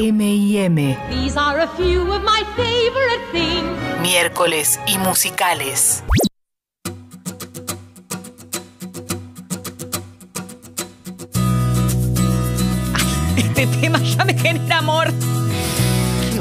M&M. These are a few of my favorite things. Miércoles y musicales. Este tema ya me genera amor.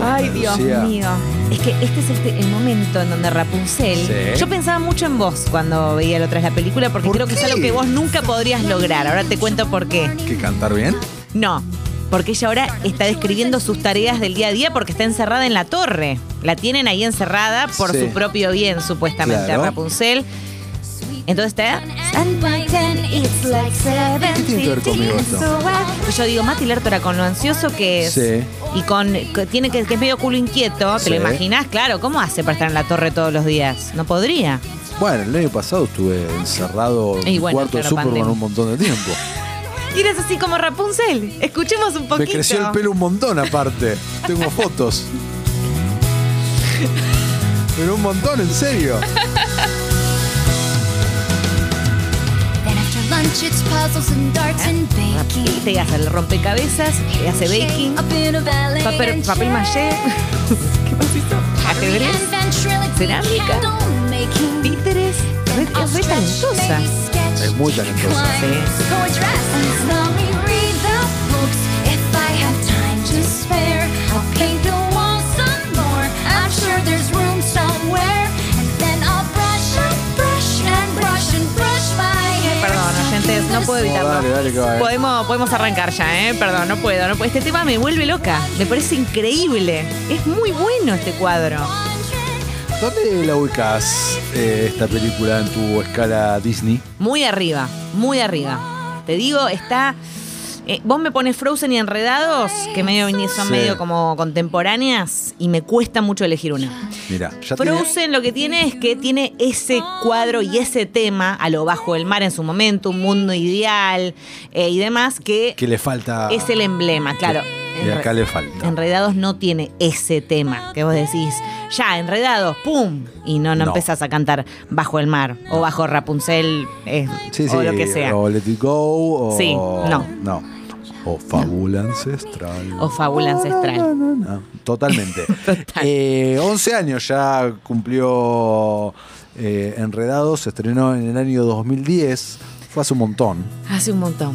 Ay, Dios Lucía. mío. Es que este es el, momento en donde Rapunzel. Sí. Yo pensaba mucho en vos cuando veía la otra vez la película, porque ¿Por creo que es algo que vos nunca podrías lograr. Ahora te cuento por qué. ¿Que cantar bien? No, porque ella ahora está describiendo sus tareas del día a día porque está encerrada en la torre. La tienen ahí encerrada por Sí. su propio bien, supuestamente, Claro. Rapunzel. Entonces está. ¿Qué tiene que ver conmigo esto? Y Yo digo, Mati Lertora, con lo ansioso que es. Sí. Y con que tiene que, que es medio culo inquieto, ¿te Sí. lo imaginas? Claro, ¿cómo hace para estar en la torre todos los días? No podría. Bueno, el año pasado estuve encerrado en bueno, cuarto de claro, Superman pandemia. un montón de tiempo. Eres así como Rapunzel. Escuchemos un poquito. Me creció el pelo un montón aparte. Tengo fotos. Pero un montón, en serio. And baking. Te hace el rompecabezas, te hace baking, papel, papel maché. ¿Qué más hizo? Ajedrez, cerámica, títeres. Re- Es re talentosa. Es muy talentosa. Sí. Poet's lessons, let me read the books. If I have time to spare, I'll paint the walls some more. I'm sure there's room somewhere. And then I'll brush and brush and brush and brush my hair. Perdón, oyentes, no puedo evitarlo. dale, dale, que va, eh. Podemos, podemos arrancar ya, ¿eh? Perdón, no puedo, no puedo. Este tema me vuelve loca. Me parece increíble. Es muy bueno este cuadro. ¿Dónde la ubicas eh, esta película en tu escala Disney? Muy arriba, muy arriba. Te digo, está. eh, vos me pones Frozen y Enredados, que medio, son Sí. medio como contemporáneas, y me cuesta mucho elegir una. Mira, ya tiene- Frozen lo que tiene es que tiene ese cuadro y ese tema a lo bajo del mar en su momento, un mundo ideal eh, y demás, que que le falta. es el emblema, claro. Y acá le falta. Enredados no tiene ese tema que vos decís, ya, enredados, ¡pum! Y no, no, No. empezás a cantar bajo el mar o bajo Rapunzel eh, Sí, sí, o lo que sea. O Let It Go. O, Sí, no. No. O Fábula Ancestral. O fábula ancestral. No, no, totalmente. Total. Eh, 11 años ya cumplió eh, Enredados, se estrenó en el año 2010. Fue hace un montón. Hace un montón.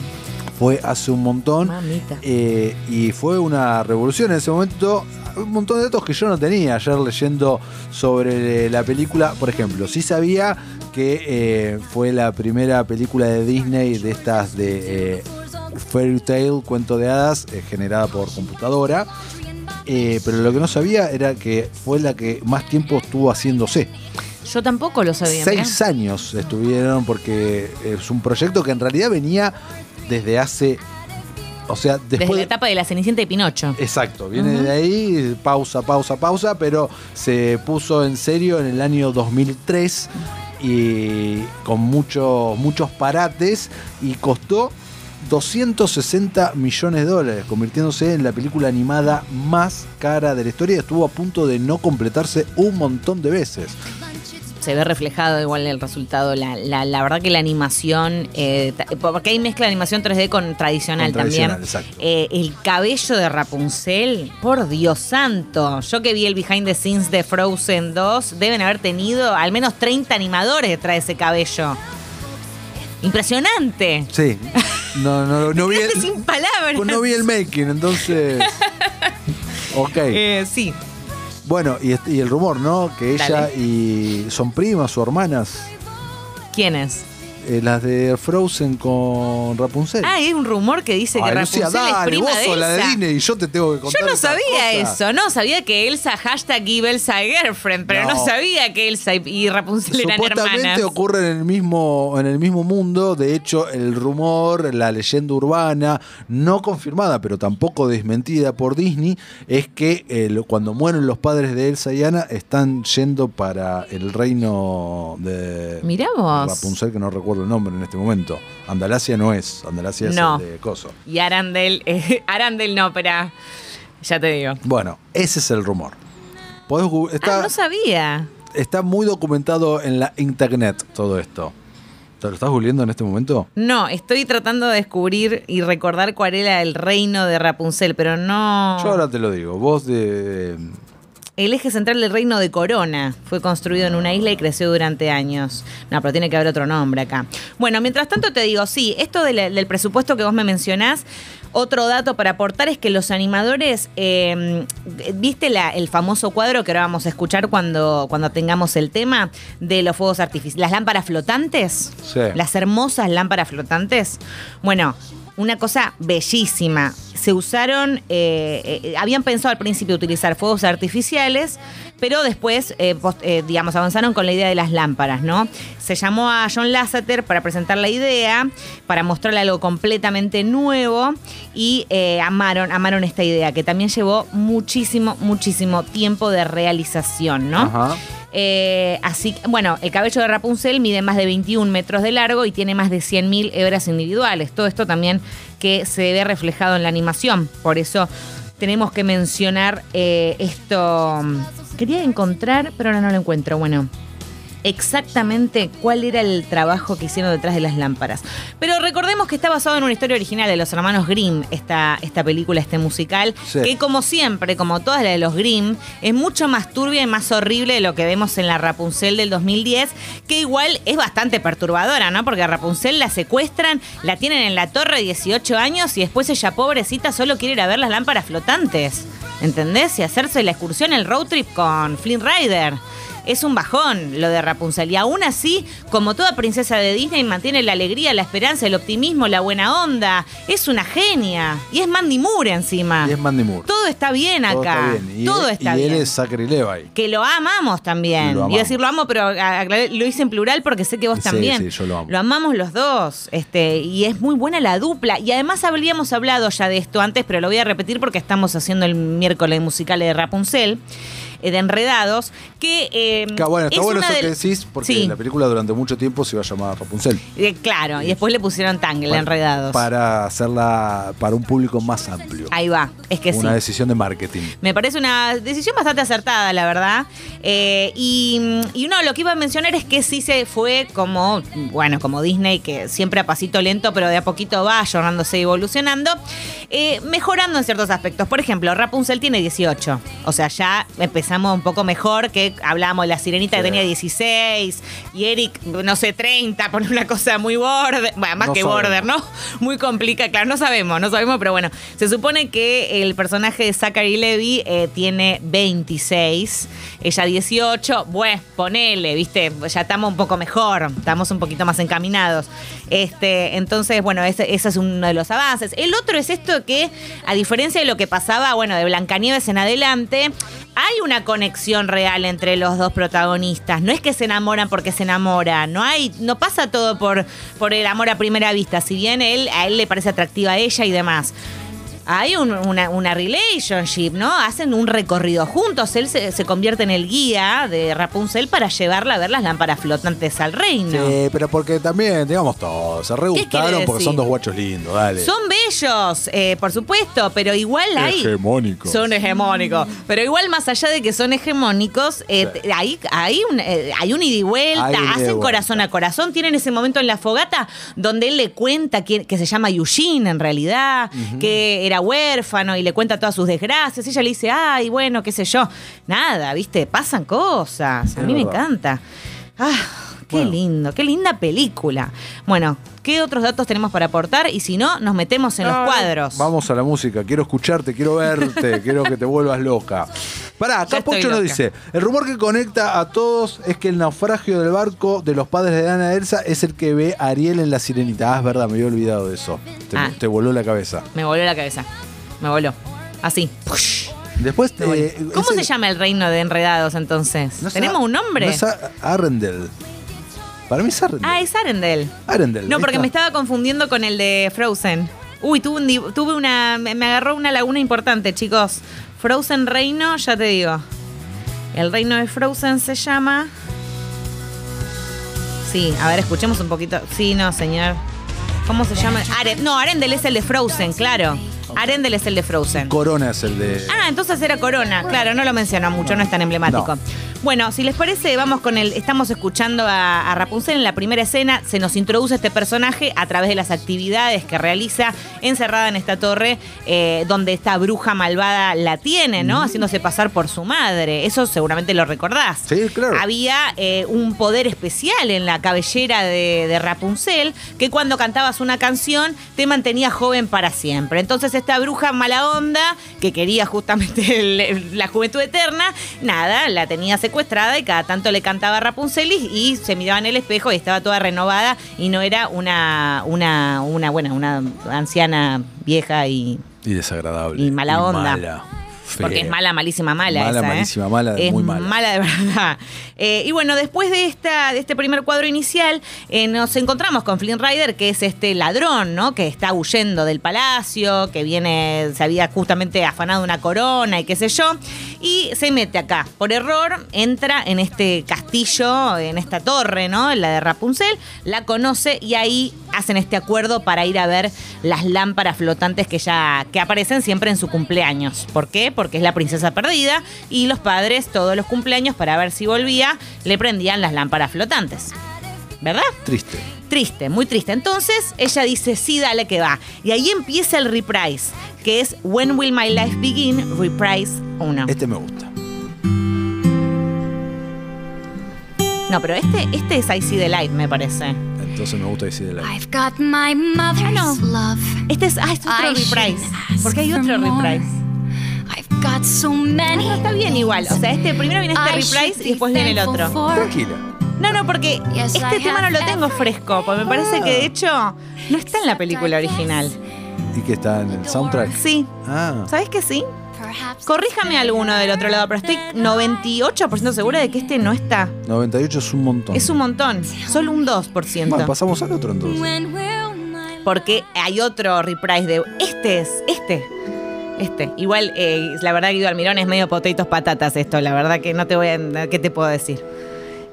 Fue hace un montón. Mamita. Eh, y fue una revolución en ese momento. Un montón de datos que yo no tenía ayer leyendo sobre la película. Por ejemplo, sí sabía que eh, fue la primera película de Disney de estas de eh, Fairy Tale, cuento de hadas, eh, generada por computadora. Eh, pero lo que no sabía era que fue la que más tiempo estuvo haciéndose. Yo tampoco lo sabía. mirá. Seis años estuvieron porque es un proyecto que en realidad venía desde hace... O sea, Desde después... la etapa de la Cenicienta y Pinocho. Exacto, viene de ahí, pausa, pausa, pausa, pero se puso en serio en el año 2003 y con muchos muchos parates y costó 260 millones de dólares, convirtiéndose en la película animada más cara de la historia estuvo a punto de no completarse un montón de veces. Se ve reflejado igual el resultado. La, la, la verdad que la animación, eh, porque hay mezcla de animación 3D con tradicional, Con tradicional, también. exacto. Eh, el cabello de Rapunzel, por Dios santo. Yo que vi el behind the scenes de Frozen 2, deben haber tenido al menos 30 animadores detrás de ese cabello. Impresionante. Sí, no, no, no vi Quedaste el, sin palabras. no vi el making, entonces... Ok. Eh, sí. Bueno, y, y el rumor, ¿no? Que ella Dale. y son primas o hermanas, ¿Quién es? Eh, las de Frozen con Rapunzel. Ah, hay un rumor que dice que Rapunzel Lucía, es dale, prima vos de la de. Disney y yo te tengo que contar Yo no sabía eso, no, sabía que Elsa, hashtag give Elsa a girlfriend, pero no, No. sabía que Elsa y- y Rapunzel eran Supuestamente hermanas. ocurre en el mismo en el mismo mundo. De hecho, el rumor, la leyenda urbana, no confirmada, pero tampoco desmentida por Disney, es que eh, cuando mueren los padres de Elsa y Anna, están yendo para el reino de Mirá vos. Rapunzel, que no recuerdo el nombre en este momento. Andalasia no es, Andalasia No. es el de Coso. Y Arandel, eh, Arandel no, pero ya te digo. Bueno, ese es el rumor. Podés está, Ah, no sabía. está muy documentado en la internet todo esto. ¿Te lo estás googleando en este momento? No, estoy tratando de descubrir y recordar cuál era el reino de Rapunzel, pero no. Yo ahora te lo digo. Vos de. El eje central del reino de Corona fue construido en una isla y creció durante años. No, pero tiene que haber otro nombre acá. Bueno, mientras tanto te digo, sí, esto del presupuesto que vos me mencionás, otro dato para aportar es que los animadores, eh, ¿viste la- el famoso cuadro que ahora vamos a escuchar cuando, cuando tengamos el tema de los fuegos artificiales? Las lámparas flotantes. Sí. Las hermosas lámparas flotantes. Bueno, una cosa bellísima. Se usaron, eh, eh, habían pensado al principio utilizar fuegos artificiales, pero después, eh, eh, digamos, avanzaron con la idea de las lámparas, ¿no? Se llamó a John Lasseter para presentar la idea, para mostrarle algo completamente nuevo y amaron, amaron esta idea, que también llevó muchísimo, muchísimo tiempo de realización, ¿no? Ajá. Eh, así bueno, el cabello de Rapunzel mide más de 21 metros de largo y tiene más de 100.000 hebras individuales. Todo esto también que se ve reflejado en la animación. Por eso tenemos que mencionar eh, esto. Quería encontrar, pero ahora no lo encuentro. Bueno. Exactamente cuál era el trabajo que hicieron detrás de las lámparas. Pero recordemos que está basado en una historia original de los hermanos Grimm, esta, esta película, este musical, Sí. que como siempre, como todas las de los Grimm, es mucho más turbia y más horrible de lo que vemos en la Rapunzel del 2010, que igual es bastante perturbadora, ¿no? Porque a Rapunzel la secuestran, la tienen en la torre 18 años y después ella, pobrecita, solo quiere ir a ver las lámparas flotantes. ¿Entendés? Y hacerse la excursión, el road trip con Flynn Rider. Es un bajón lo de Rapunzel. Y aún así, como toda princesa de Disney, mantiene la alegría, la esperanza, el optimismo, la buena onda. Es una genia. Y es Mandy Moore encima. Y es Mandy Moore. Todo está bien Todo acá. está bien. Y Todo él, está y bien. él es Zachary Levi. Que lo amamos también. Lo amamos. decir lo amo, pero lo hice en plural porque sé que vos Sí, también. sí, yo lo amo. amamos los dos. Este, y es muy buena la dupla. Y además habríamos hablado ya de esto antes, pero lo voy a repetir porque estamos haciendo el miércoles musical de Rapunzel, de Enredados, que. eh, Está bueno, está es bueno una eso del- que decís, porque Sí, la película durante mucho tiempo se iba a llamar Rapunzel. eh, claro, y después le pusieron Tangle, Enredados. Para hacerla para un público más amplio. Ahí va, es que sí. Una decisión de marketing. Me parece una decisión bastante acertada, la verdad. Eh, y, y uno lo que iba a mencionar es que sí se fue como, bueno, como Disney, que siempre a pasito lento, pero de a poquito va ayornándose y evolucionando, eh, mejorando en ciertos aspectos. Por ejemplo, Rapunzel tiene 18. O sea, ya empezamos un poco mejor que hablábamos de la sirenita que Sí. tenía 16 y Eric, no sé, 30, por una cosa muy border, bueno, más No que sabemos. border, ¿no? Muy complicada, claro, no sabemos, no sabemos, pero bueno, se supone que el personaje de Zachary Levy eh, tiene 26, ella 18, bueno, ponele, viste, ya estamos un poco mejor, estamos un poquito más encaminados. Este, entonces, bueno, ese, ese es uno de los avances. El otro es esto que, a diferencia de lo que pasaba, bueno, de Blancanieves en adelante, hay una conexión real entre los dos protagonistas. No es que se enamoran porque se enamoran. No hay, no pasa todo por, por el amor a primera vista. Si bien él, a él le parece atractiva a ella y demás. Hay un- una, una relationship, ¿no? Hacen un recorrido juntos. Él se, se convierte en el guía de Rapunzel para llevarla a ver las lámparas flotantes al reino. Sí, pero porque también, digamos todo, se re ¿Qué gustaron quiere porque son dos guachos lindos, dale. Son bellos, eh, por supuesto, pero igual hay. Hegemónicos. Son hegemónicos. Pero igual, más allá de que son hegemónicos, eh, Sí. hay, hay, un, eh, hay un ida y vuelta, Hay un ida y hacen vuelta. corazón a corazón. Tienen ese momento en la fogata donde él le cuenta que, que se llama Eugene en realidad, que era huérfano y le cuenta todas sus desgracias. Ella le dice, ay, bueno, qué sé yo. Nada, viste, pasan cosas. A mí me encanta. Ah, qué Bueno. lindo, qué linda película. Bueno, ¿qué otros datos tenemos para aportar? Y si no, nos metemos en los cuadros. Vamos a la música. Quiero escucharte, quiero verte, quiero que te vuelvas loca. Pará, acá Pocho nos dice: el rumor que conecta a todos es que el naufragio del barco de los padres de Ana Elsa es el que ve a Ariel en la sirenita. Ah, es verdad, me había olvidado de eso. Te, Ah. te voló la cabeza. Me voló la cabeza. Me voló. Así. Push. Después, voló. eh, ¿Cómo ese- se llama el reino de enredados entonces? no ¿Tenemos A- un nombre? No Arendelle. Para mí es Arendelle. ah, es Arendelle. Arendelle. No, porque está. me estaba confundiendo con el de Frozen. Uy, tuve, un tuve una. Me agarró una laguna importante, chicos. Frozen Reino, ya te digo. El reino de Frozen se llama. Sí, a ver, escuchemos un poquito. Sí, no, señor. ¿Cómo se llama? Aren- no, Arendelle es el de Frozen, claro. Arendelle es el de Frozen. Corona es el de. Ah, entonces era Corona. Claro, no lo menciona mucho, no es tan emblemático. No. Bueno, si les parece, vamos con el. Estamos escuchando a, a Rapunzel en la primera escena. Se nos introduce este personaje a través de las actividades que realiza encerrada en esta torre, eh, donde esta bruja malvada la tiene, ¿no? Haciéndose pasar por su madre. Eso seguramente lo recordás. Sí, claro. Había eh, un poder especial en la cabellera de, de Rapunzel que cuando cantabas una canción te mantenía joven para siempre. Entonces, esta bruja mala onda que quería justamente el- la juventud eterna, nada, la tenía secuestrada y cada tanto le cantaba Rapunzel y, se miraba en el espejo y estaba toda renovada y no era una, una, una, bueno, una anciana vieja y Y desagradable. Y mala onda. mala, porque es mala, malísima, mala. Mala, esa, ¿eh? malísima, mala, es muy mala. de verdad. Eh, y bueno, después de, esta, de este primer cuadro inicial, eh, nos encontramos con Flynn Rider, que es este ladrón, ¿no? Que está huyendo del palacio, que viene, se había justamente afanado una corona y qué sé yo. Y se mete acá. Por error, entra en este castillo, en esta torre, ¿no? La de Rapunzel, la conoce y ahí hacen este acuerdo para ir a ver las lámparas flotantes que ya que aparecen siempre en su cumpleaños. ¿Por qué? Porque es la princesa perdida y los padres todos los cumpleaños para ver si volvía le prendían las lámparas flotantes. ¿Verdad? Triste. Triste, muy triste. Entonces ella dice, sí, dale que va. Y ahí empieza el reprise, que es When Will My Life Begin, reprise 1. Este me gusta. No, pero este, este es I See the Light, me parece. Entonces me gusta decir de la. I've got my mother's no. love. Este es, ah, es otro I reprise. Porque hay otro reprise. I've got so many. No, está bien igual. O sea, este primero viene este I reprise y después viene el otro. Tranquila. No, no, porque Yes, este I tema no lo tengo fresco, porque me parece que de hecho no está en la película original. ¿Y que está en el soundtrack? Sí. Ah. ¿Sabes que sí? Corríjame alguno del otro lado, pero estoy 98% segura de que este no está. 98 es un montón. Es un montón. Solo un 2%. Bueno, pasamos al otro entonces. Porque hay otro reprise de. Este es, este. Este. Igual, eh, la verdad, Guido Almirón es medio potatoes patatas esto. La verdad que no te voy a. ¿Qué te puedo decir?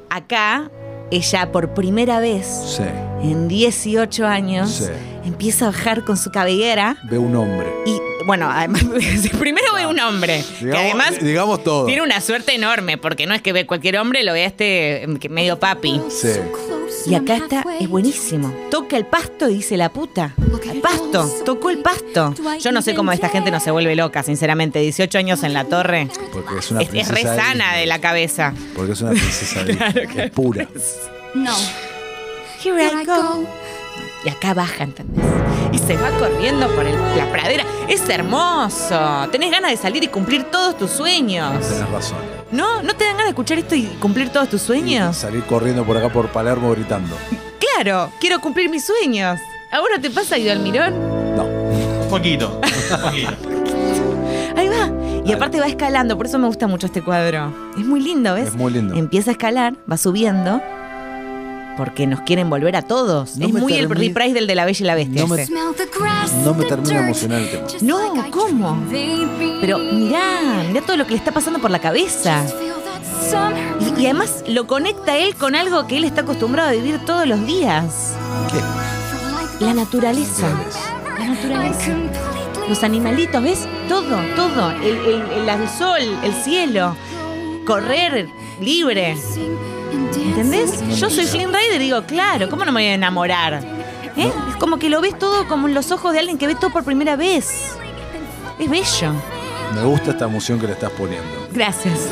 Acá, ella por primera vez Sí. en 18 años Sí. empieza a bajar con su cabellera Ve un hombre. y, bueno, además, primero ve un hombre que Digamos, además digamos todo. tiene una suerte enorme porque no es que ve cualquier hombre, lo ve a este que medio papi. Sí. Y acá está, es buenísimo. Toca el pasto y dice la puta. El pasto, tocó el pasto. Yo no sé cómo esta gente no se vuelve loca, sinceramente. 18 años en la torre. Porque es una Es, es princesa. re sana de la cabeza. Porque es una princesa Disney, es pura. No. Here I go. Y acá baja, ¿entendés? Y se va corriendo por el- la pradera. Es hermoso. Tenés ganas de salir y cumplir todos tus sueños. Tenés razón. ¿No? ¿No te dan ganas de escuchar esto y cumplir todos tus sueños? Salir corriendo por acá por Palermo gritando. Claro, quiero cumplir mis sueños. ¿Ahora te pasa, Guido Almirón? No. Poquito, poquito. Ahí va. Y aparte va escalando, por eso me gusta mucho este cuadro. Es muy lindo, ¿ves? Es muy lindo. Empieza a escalar, va subiendo, porque nos quieren volver a todos. No es muy el reprise del de la Bella y la Bestia. No me- ese. No me termina emocionar el tema. No, ¿cómo? Pero mirá, mirá todo lo que le está pasando por la cabeza. Y, y además lo conecta él con algo que él está acostumbrado a vivir todos los días. ¿Qué? La naturaleza. La naturaleza. Los animalitos, ¿ves? Todo, todo. El, el- el sol, el cielo. Correr libre. ¿Entendés? Yo soy Flynn Rider y digo, claro, ¿cómo no me voy a enamorar? ¿Eh? Es como que lo ves todo como en los ojos de alguien que ve todo por primera vez. Es bello. Me gusta esta emoción que le estás poniendo. Gracias.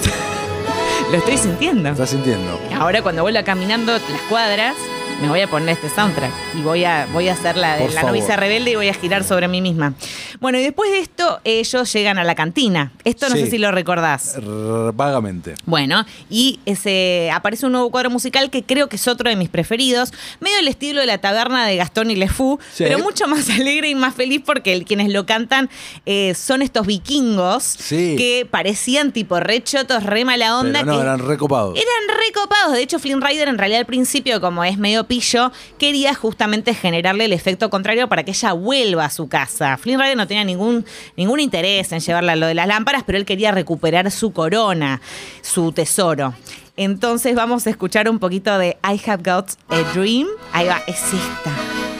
lo estoy sintiendo. ¿Estás sintiendo? Ahora cuando vuelva caminando las cuadras, me voy a poner este soundtrack y voy a, voy a hacer la de la novicia rebelde y voy a girar sobre mí misma. Bueno, y después de esto, ellos llegan a la cantina. Esto no Sí. sé si lo recordás. R- vagamente. Bueno, y ese aparece un nuevo cuadro musical que creo que es otro de mis preferidos, medio el estilo de la taberna de Gastón y Le Fou, Sí. pero mucho más alegre y más feliz porque el- quienes lo cantan eh, son estos vikingos Sí. que parecían tipo re chotos, re mala onda. Pero no, que eran recopados. eran recopados. De hecho, Flynn Rider en realidad al principio, como es medio pillo, quería justamente generarle el efecto contrario para que ella vuelva a su casa. Flynn Rider no tenía ningún, ningún interés en llevarla a lo de las lámparas, pero él quería recuperar su corona, su tesoro. Entonces vamos a escuchar un poquito de I Have Got a Dream. Ahí va, es esta.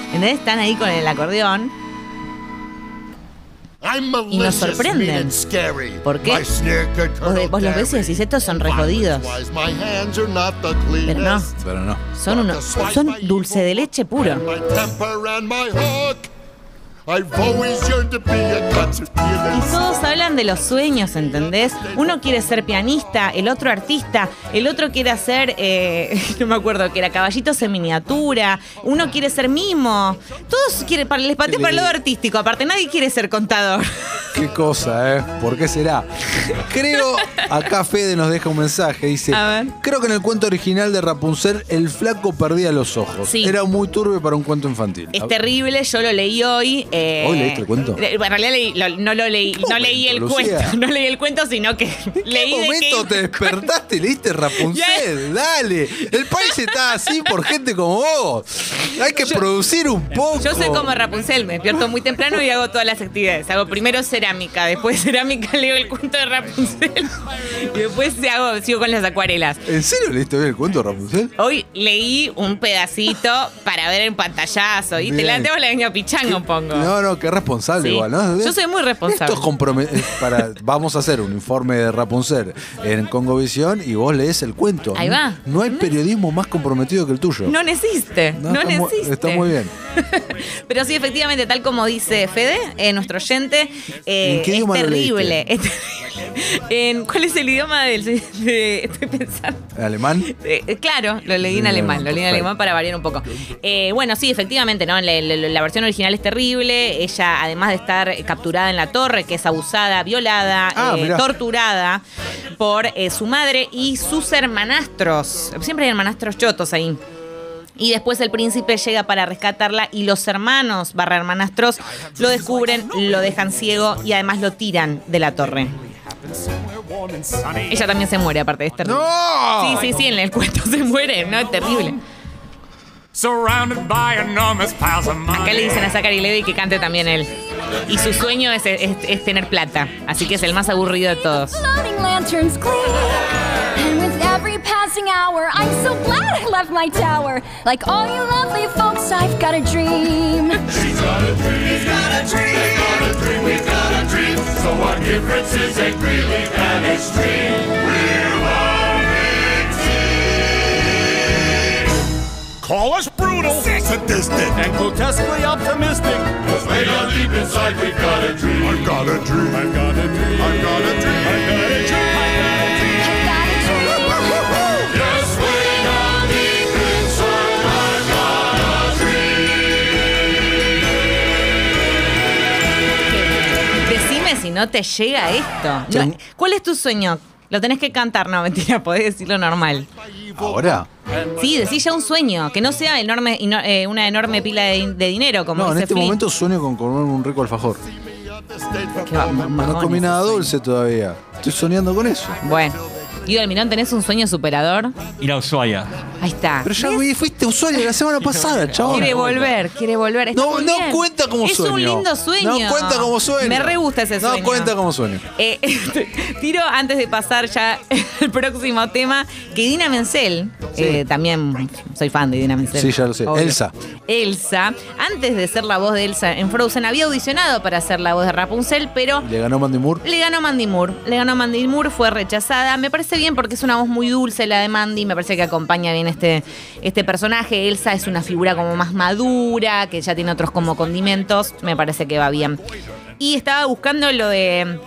¿Entendés? Están ahí con el acordeón. Y nos sorprenden. ¿Por qué? Vos, vos los ves y decís, estos son re jodidos. Pero no, Pero no. son, unos, son dulce de leche puro. Y todos hablan de los sueños, ¿entendés? Uno quiere ser pianista, el otro artista, el otro quiere hacer, eh, no me acuerdo que era, caballitos en miniatura, uno quiere ser mimo. Todos quieren, les pateé para el lado artístico, aparte nadie quiere ser contador. Qué cosa, ¿eh? ¿Por qué será? Creo, acá Fede nos deja un mensaje, dice, A ver. creo que en el cuento original de Rapunzel el flaco perdía los ojos. Sí. Era muy turbio para un cuento infantil. Es terrible, yo lo leí hoy. Eh, ¿Hoy leíste el cuento? En realidad leí- lo- no lo leí, ¿Qué no leí el Lucía? cuento, no leí el cuento, sino que leí ¿En de qué qué momento te despertaste y leíste Rapunzel? Dale. El país está así por gente como vos. Hay que producir un poco. Yo soy como Rapunzel, me despierto muy temprano y hago todas las actividades. Hago primero cerámica, después de cerámica leo el cuento de Rapunzel y después hago, sigo con las acuarelas. ¿En serio leíste bien el cuento de Rapunzel? Hoy leí un pedacito para ver en pantallazo y te la Bien. tengo la niña pichango pongo. No, no, qué responsable Sí. igual, ¿no? Yo soy muy responsable. Esto es eh, para Vamos a hacer un informe de Rapunzel en Congovisión y vos lees el cuento. Ahí va. No hay periodismo más comprometido que el tuyo. No existe, no, mu- existe. está muy bien. Pero sí, efectivamente, tal como dice Fede, eh, nuestro oyente, eh, ¿En qué es terrible. es terrible. En, ¿Cuál es el idioma del.? de- estoy pensando. ¿Alemán? Eh, eh, claro, lo leí en alemán, lo leí en alemán para variar un poco. Eh, bueno, sí, efectivamente, ¿no? La, la- la versión original es terrible. Ella, además de estar capturada en la torre, que es abusada, violada, Ah, torturada por su madre y sus hermanastros. Siempre hay hermanastros chotos ahí. Y después el príncipe llega para rescatarla y los hermanos barra hermanastros lo descubren, lo dejan ciego y además lo tiran de la torre. Ella también se muere, aparte de este. ¡No! Sí, sí, sí, en el cuento se muere, ¿no? Es terrible. Acá le dicen a Zachary Levy que cante también él. Y su sueño es, es- es tener plata. Así que es el más aburrido de todos. Floating lanterns gleam. And with every passing hour, I'm so glad I left my tower. Like all you lovely folks, I've got a dream. Call us brutal, sadistic, and grotesquely optimistic. Cause way down deep inside we've got a dream. I've got a dream. I've got a dream. I've got a dream. I've got a dream. Decime si no te llega esto. No, ¿Cuál es tu sueño? Lo tenés que cantar, no, mentira, podés decirlo normal. ¿Ahora? Sí, decís ya un sueño, que no sea enorme, ino- eh, una enorme pila de, de dinero, como No, en dice este momento sueño con comer un rico alfajor. Qué No comí ese nada sueño. dulce todavía. Estoy soñando con eso. Bueno. Guido Almirón, ¿tenés un sueño superador? Ir a Ushuaia. Ahí está. Pero ya vi- fuiste a Ushuaia la semana pasada, chabón. Quiere volver, quiere volver. Está No, muy no bien. cuenta como es sueño. Es un lindo sueño. No cuenta como sueño. Me re gusta ese sueño. No cuenta como sueño. Eh, tiro antes de pasar ya el próximo tema que Dina Menzel, eh, también soy fan de Dina Menzel. Sí, ya lo sé. Elsa. Elsa, antes de ser la voz de Elsa en Frozen, había audicionado para ser la voz de Rapunzel, pero Le ganó Mandy Moore. le ganó Mandy Moore. Le ganó Mandy Moore, fue rechazada. Me parece bien porque es una voz muy dulce la de Mandy. Me parece que acompaña bien este, este personaje. Elsa es una figura como más madura, que ya tiene otros como condimentos. Me parece que va bien. Y estaba buscando lo de.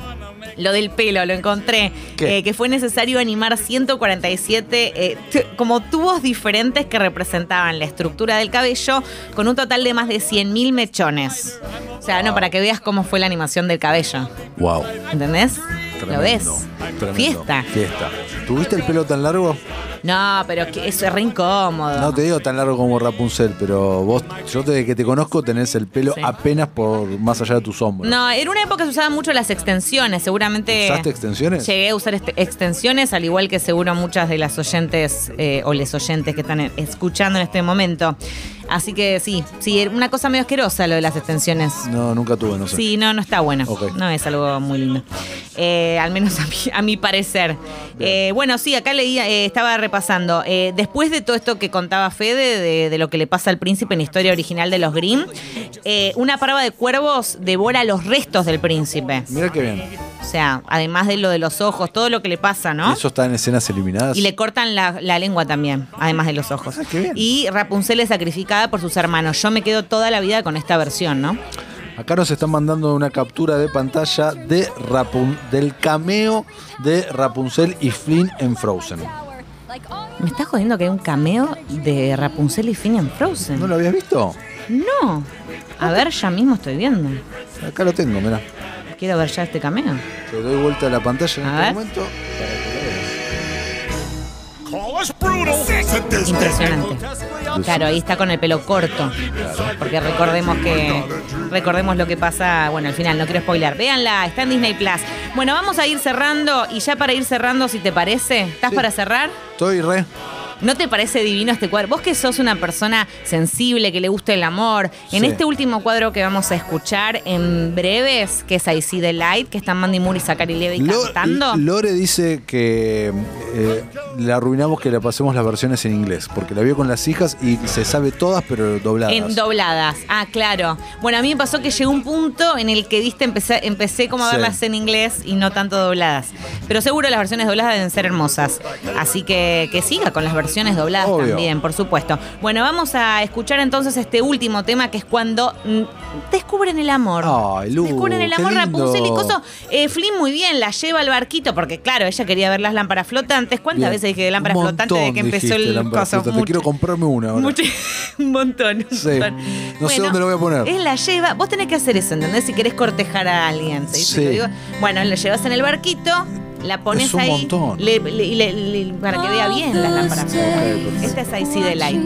Lo del pelo, lo encontré. Eh, que fue necesario animar 147 eh, como tubos diferentes que representaban la estructura del cabello con un total de más de 100.000 mechones. O sea, no, para que veas cómo fue la animación del cabello. Wow. ¿Entendés? ¿Lo ves? Tremendo. Fiesta. Fiesta. ¿Tuviste el pelo tan largo? No, pero que eso es re incómodo. No te digo tan largo como Rapunzel, pero vos, yo desde que te conozco tenés el pelo Sí. apenas por más allá de tus hombros. No, en una época se usaban mucho las extensiones, seguramente. ¿Usaste extensiones? Llegué a usar este- extensiones, al igual que seguro muchas de las oyentes eh, o les oyentes que están escuchando en este momento. Así que sí, sí, una cosa medio asquerosa lo de las extensiones. No, nunca tuve, no sé. Sí, no, no está bueno. No es algo muy lindo. Eh, al menos a mi, a mi parecer. Eh, bueno, sí, acá leía, eh, estaba repasando. Eh, después de todo esto que contaba Fede, de, de lo que le pasa al príncipe en la historia original de los Grimm, eh, una parva de cuervos devora los restos del príncipe. Mira qué bien. O sea, además de lo de los ojos, todo lo que le pasa, ¿no? Eso está en escenas eliminadas. Y le cortan la, la lengua también, además de los ojos. Ah, qué bien. Y Rapunzel es sacrificada por sus hermanos. Yo me quedo toda la vida con esta versión, ¿no? Acá nos están mandando una captura de pantalla de Rapun- del cameo de Rapunzel y Flynn en Frozen. ¿Me estás jodiendo que hay un cameo de Rapunzel y Finn en Frozen? ¿No lo habías visto? No. A ver, ya mismo estoy viendo. Acá lo tengo, mirá. Quiero ver ya este cameo. Te doy vuelta a la pantalla en A este ver. momento para que Impresionante. Claro, ahí está con el pelo corto. Porque recordemos que. Recordemos lo que pasa. Bueno, al final, no quiero spoiler. Véanla, está en Disney Plus. Bueno, vamos a ir cerrando. Y ya para ir cerrando, si te parece, ¿estás Sí. para cerrar? Estoy re. ¿No te parece divino este cuadro? Vos que sos una persona sensible, que le gusta el amor. En Sí. este último cuadro que vamos a escuchar en breves, que es I See the Light, que están Mandy Moore y Zachary Levi Lo- cantando. Lore dice que eh, le arruinamos que le pasemos las versiones en inglés, porque la vio con las hijas y se sabe todas, pero dobladas. En dobladas. Ah, claro. Bueno, a mí me pasó que llegó un punto en el que, viste, empecé, empecé como a Sí. verlas en inglés y no tanto dobladas. Pero seguro las versiones dobladas deben ser hermosas. Así que que siga con las versiones dobladas Obvio. también, por supuesto. Bueno, vamos a escuchar entonces este último tema que es cuando mm, descubren el amor. Ay, Lu, descubren el amor. Rapunzel y Coso. Eh, Flynn muy bien, la lleva al barquito porque, claro, ella quería ver las lámparas flotantes. ¿Cuántas Bien. veces dije de lámparas flotantes de que empezó el coso? Quiero comprarme una ahora. Mucho- un montón. un Sí. montón. No sé dónde lo voy a poner. Él la lleva. Vos tenés que hacer eso, ¿entendés? Si querés cortejar a alguien. ¿sí? Sí. Digo. Bueno, lo llevas en el barquito, la pones Es un ahí. montón. le- le- le- le- para que vea bien las lámparas. Esta es I See the Light.